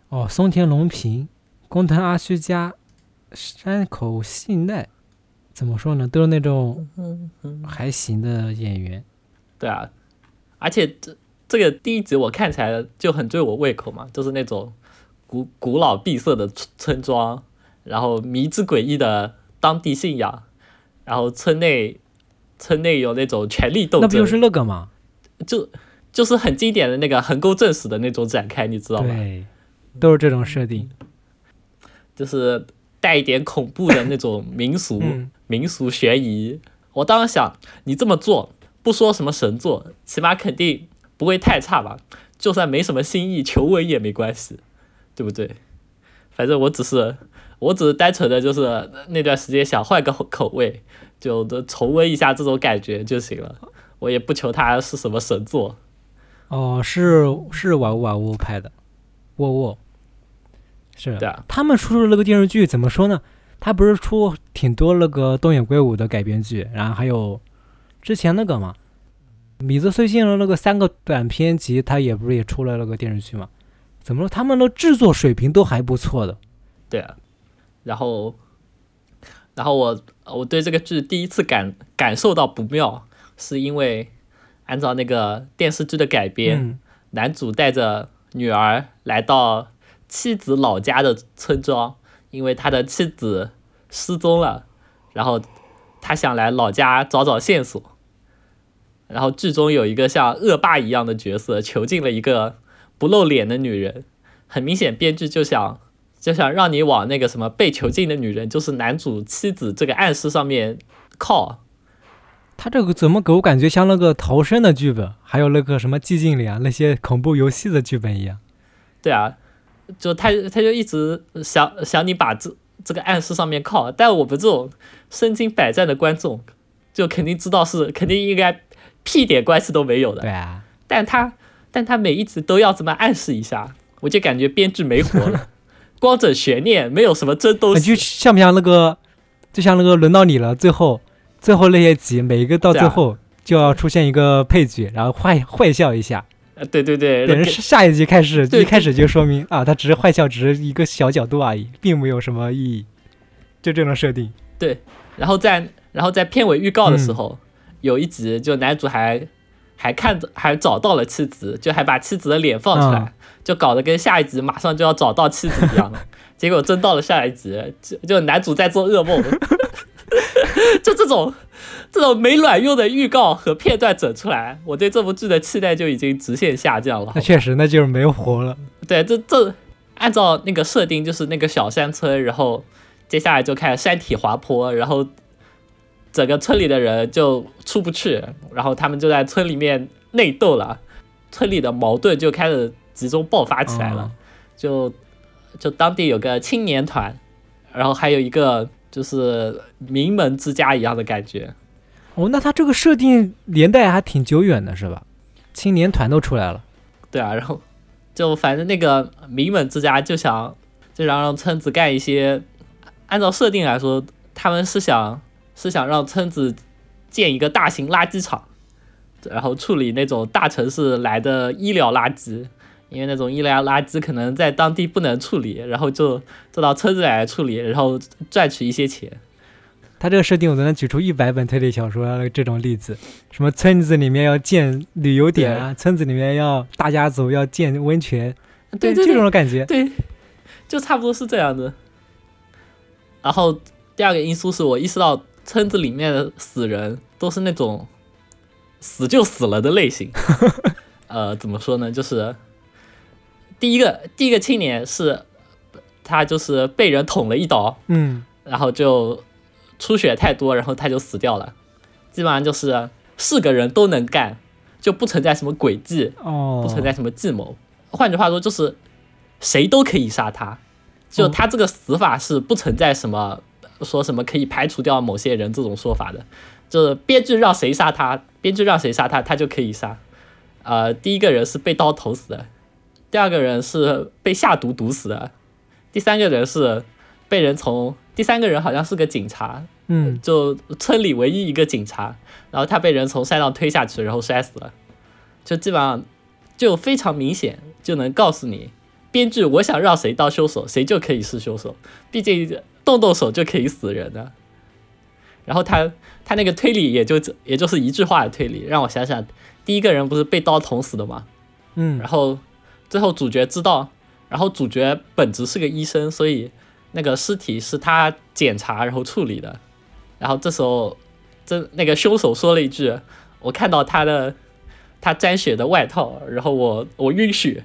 哦，松田龙平、工藤阿须加、山口信奈，怎么说呢？都是那种还行的演员。对啊，而且这这个第一集我看起来就很对我胃口嘛，就是那种古古老闭塞的村村庄，然后迷之诡异的当地信仰，然后村内村内有那种权力斗争，那不就是那个吗？就就是很经典的那个横沟正史的那种展开，你知道吗？对，都是这种设定。就是带一点恐怖的那种民俗、嗯民俗悬疑。我当时想，你这么做不说什么神作，起码肯定不会太差吧？就算没什么新意，求稳也没关系，对不对？反正我只是，我只是单纯的就是那段时间想换个口口味，就重温一下这种感觉就行了。我也不求它是什么神作，哦，是是瓦屋瓦屋拍的，沃沃，是对啊，他们出的那个电视剧怎么说呢？他不是出挺多那个东野圭吾的改编剧，然后还有之前那个嘛，米泽穗信的那个三个短篇集，他也不是也出了那个电视剧嘛？怎么说？他们的制作水平都还不错的。对啊，然后，然后我我对这个剧第一次感感受到不妙，是因为按照那个电视剧的改编，嗯，男主带着女儿来到妻子老家的村庄，因为他的妻子失踪了，然后他想来老家找找线索。然后剧中有一个像恶霸一样的角色囚禁了一个不露脸的女人，很明显编剧就想就想让你往那个什么被囚禁的女人就是男主妻子这个暗示上面靠。他这个怎么给我感觉像那个逃生的剧本，还有那个什么寂静岭啊那些恐怖游戏的剧本一样。对啊，就他他就一直想想你把这这个暗示上面靠，但我们这种身经百战的观众，就肯定知道是肯定应该屁点关系都没有的，对啊，但他但他每一集都要这么暗示一下，我就感觉编剧没活了，光整悬念，没有什么真东西就。像不像那个，就像那个轮到你了，最后最后那些集，每一个到最后就要出现一个配角，然后坏坏笑一下，呃对对对，等于下一集开始，对一开始就说明啊，他只是坏笑，只是一个小角度而已，并没有什么意义，就这种设定。对然后在然后在片尾预告的时候，有一集就男主还还看着还找到了妻子，就还把妻子的脸放出来，就搞得跟下一集马上就要找到妻子一样。的。结果真到了下一集，就就男主在做噩梦，就这种这种没卵用的预告和片段整出来，我对这部剧的期待就已经直线下降了。那确实，那就是没活了。对，这这按照那个设定，就是那个小山村，然后接下来就开始山体滑坡，然后整个村里的人就出不去，然后他们就在村里面内斗了，村里的矛盾就开始集中爆发起来了。哦就就当地有个青年团，然后还有一个就是名门之家一样的感觉。哦，那他这个设定年代还挺久远的，是吧？青年团都出来了。对啊，然后就反正那个名门之家就想就想让村子干一些，按照设定来说，他们是想是想让村子建一个大型垃圾场，然后处理那种大城市来的医疗垃圾。因为那种医疗垃圾可能在当地不能处理，然后就做到村子来处理，然后赚取一些钱。他这个设定，我都能举出一百本推理小说的这种例子。什么村子里面要建旅游点啊，村子里面要大家族要建温泉，这对对种感觉。对，就差不多是这样的。然后第二个因素是我意识到村子里面的死人都是那种死就死了的类型。呃，怎么说呢？就是第一个第一个青年是他就是被人捅了一刀，嗯，然后就出血太多，然后他就死掉了。基本上就是是个人都能干，就不存在什么诡计，哦，不存在什么计谋。换句话说，就是谁都可以杀他，就哦他这个死法是不存在什么说什么可以排除掉某些人这种说法的。就是编剧让谁杀他，编剧让谁杀他，他就可以杀。呃，第一个人是被刀捅死的，第二个人是被下毒毒死的，第三个人是被人从第三个人好像是个警察，嗯，就村里唯一一个警察，然后他被人从山上推下去，然后摔死了，就基本上就非常明显，就能告诉你，编剧我想让谁当凶手，谁就可以是凶手，毕竟动动手就可以死人的。然后他他那个推理也就也就是一句话的推理，让我想想，第一个人不是被刀捅死的吗？嗯。然，后最后主角知道，然后主角本职是个医生，所以那个尸体是他检查然后处理的。然后这时候，这那个凶手说了一句：“我看到他的他沾血的外套，然后我我晕血。”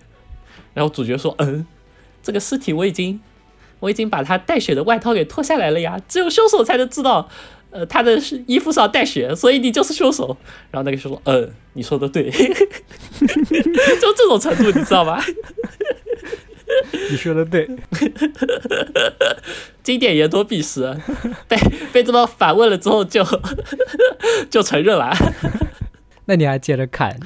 然后主角说：“嗯，这个尸体我已经 我已经把他带血的外套给脱下来了呀，只有凶手才能知道。”呃，他的衣服上带血，所以你就是凶手。然后那个凶手说：“嗯，你说的对。” 就这种程度，你知道吗？你说的对。经典言多必失，被被这么反问了之后就就承认了。那你还接着看？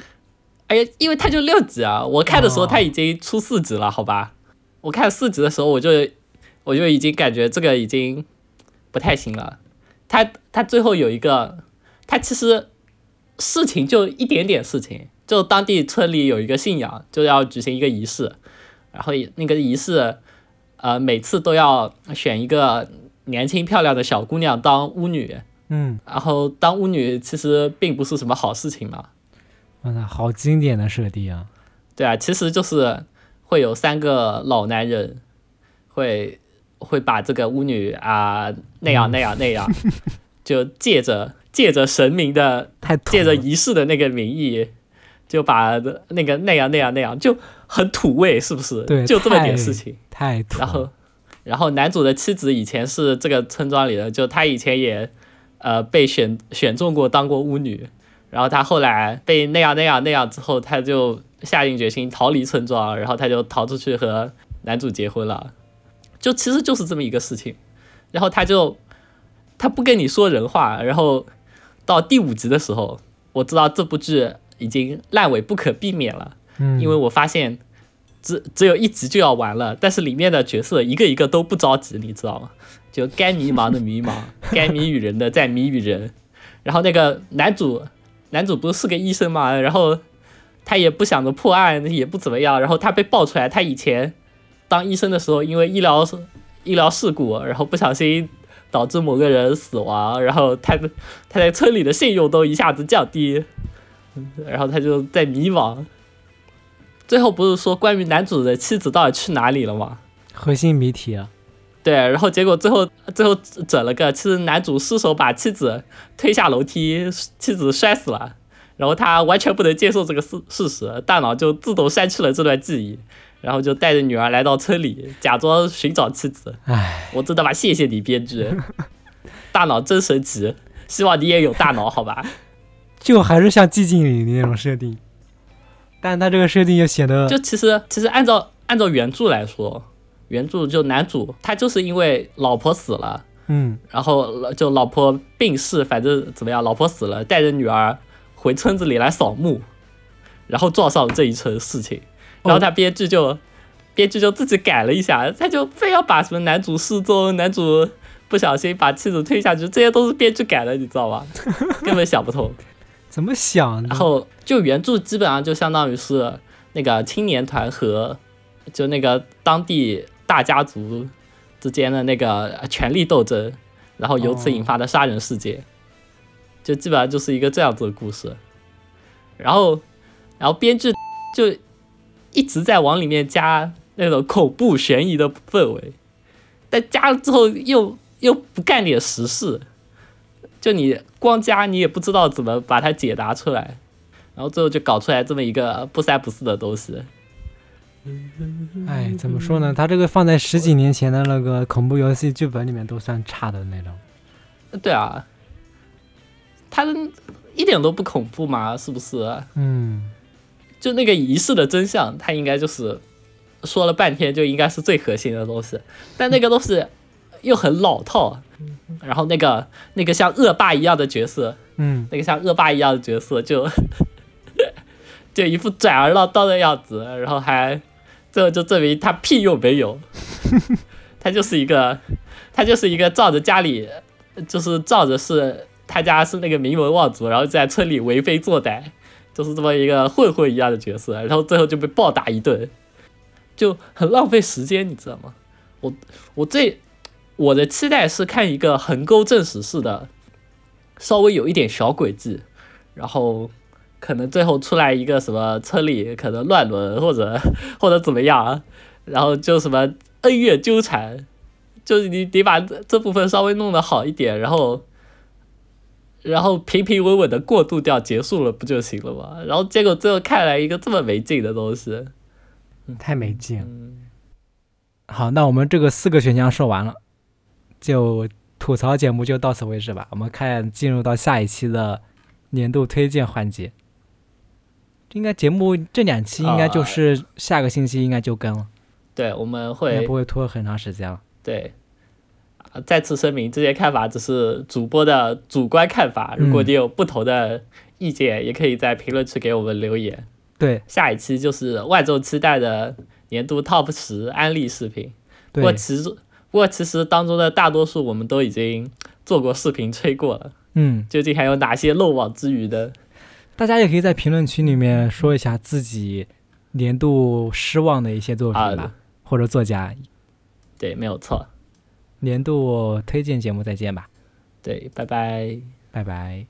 哎呀，因为他就六集啊，我看的时候哦他已经出四集了，好吧？我看四集的时候，我就我就已经感觉这个已经不太行了。他他最后有一个，他其实事情就一点点事情，就当地村里有一个信仰，就要举行一个仪式，然后那个仪式，呃，每次都要选一个年轻漂亮的小姑娘当巫女，嗯，然后当巫女其实并不是什么好事情嘛。哇塞，好经典的设定啊！对啊，其实就是会有三个老男人会会把这个巫女啊那样那样那样，就借着借着神明的借着仪式的那个名义，就把那个那样那样那样就很土味，是不是？对就这么点事情。太土。然后，然后男主的妻子以前是这个村庄里的，就他以前也呃被选选中过当过巫女，然后他后来被那样那样那样之后，他就下定决心逃离村庄，然后他就逃出去和男主结婚了，就其实就是这么一个事情，然后他就他不跟你说人话，然后到第五集的时候，我知道这部剧已经烂尾不可避免了。嗯，因为我发现只只有一集就要完了，但是里面的角色一个一个都不着急，你知道吗？就该迷茫的迷茫，该谜语人的在谜语人。然后那个男主，男主不是是个医生嘛，然后他也不想着破案，也不怎么样。然后他被爆出来，他以前当医生的时候，因为医疗医疗事故，然后不小心导致某个人死亡，然后他的他在村里的信用都一下子降低，然后他就在迷茫。最后不是说关于男主的妻子到底去哪里了吗？核心谜题啊。对，然后结果最后最后整了个，其实男主失手把妻子推下楼梯，妻子摔死了，然后他完全不能接受这个事事实，大脑就自动删去了这段记忆，然后就带着女儿来到村里，假装寻找妻子。唉，我真的把谢谢你编剧，大脑真神奇，希望你也有大脑，好吧？就还是像寂静岭的那种设定，但他这个设定又显得就其实其实按照按照原著来说，原著就男主他就是因为老婆死了。嗯然后就老婆病逝，反正怎么样，老婆死了，带着女儿回村子里来扫墓，然后撞上了这一层事情，然后他编剧就、编剧就自己改了一下，他就非要把什么男主失踪、男主不小心把妻子推下去，这些都是编剧改的，你知道吧？根本想不通。怎么想然？后就原著基本上就相当于是那个青年团和就那个当地大家族之间的那个权力斗争，然后由此引发的杀人事件，就基本上就是一个这样子的故事。然后，然后编剧就一直在往里面加那种恐怖悬疑的氛围，但加了之后又又不干点实事，就你光加你也不知道怎么把它解答出来，然后最后就搞出来这么一个不三不四的东西。哎，怎么说呢？他这个放在十几年前的那个恐怖游戏剧本里面都算差的那种。对啊，它一点都不恐怖嘛，是不是？嗯，就那个仪式的真相，它应该就是说了半天就应该是最核心的东西，但那个东西又很老套。然后那个那个像恶霸一样的角色，嗯，那个像恶霸一样的角色就 就一副拽儿郎当的样子，然后还最后就证明他屁用没有，他就是一个他就是一个仗着家里就是仗着是他家是那个名门望族，然后在村里为非作歹，就是这么一个混混一样的角色，然后最后就被暴打一顿，就很浪费时间，你知道吗？我我最我的期待是看一个横沟正史式的，稍微有一点小诡计，然后可能最后出来一个什么村里可能乱伦或者 或者怎么样，然后就什么恩怨纠缠，就是你得把这这部分稍微弄得好一点，然后然后平平稳稳的过渡掉结束了不就行了吗？然后结果最后看来一个这么没劲的东西，太没劲。好，那我们这个四个选项说完了，就吐槽节目就到此为止吧。我们看进入到下一期的年度推荐环节。应该节目这两期应该就是下个星期应该就更了，对，我们会不会拖很长时间了。对，啊，再次声明，这些看法只是主播的主观看法。如果嗯你有不同的意见，也可以在评论区给我们留言。对下一期就是万众期待的年度 TOP 十安利视频。不过，其实，不过其实当中的大多数我们都已经做过视频吹过了。嗯，究竟还有哪些漏网之鱼呢？大家也可以在评论区里面说一下自己年度失望的一些作品吧，啊或者作家。对，没有错。年度推荐节目再见吧，对，拜拜。拜拜。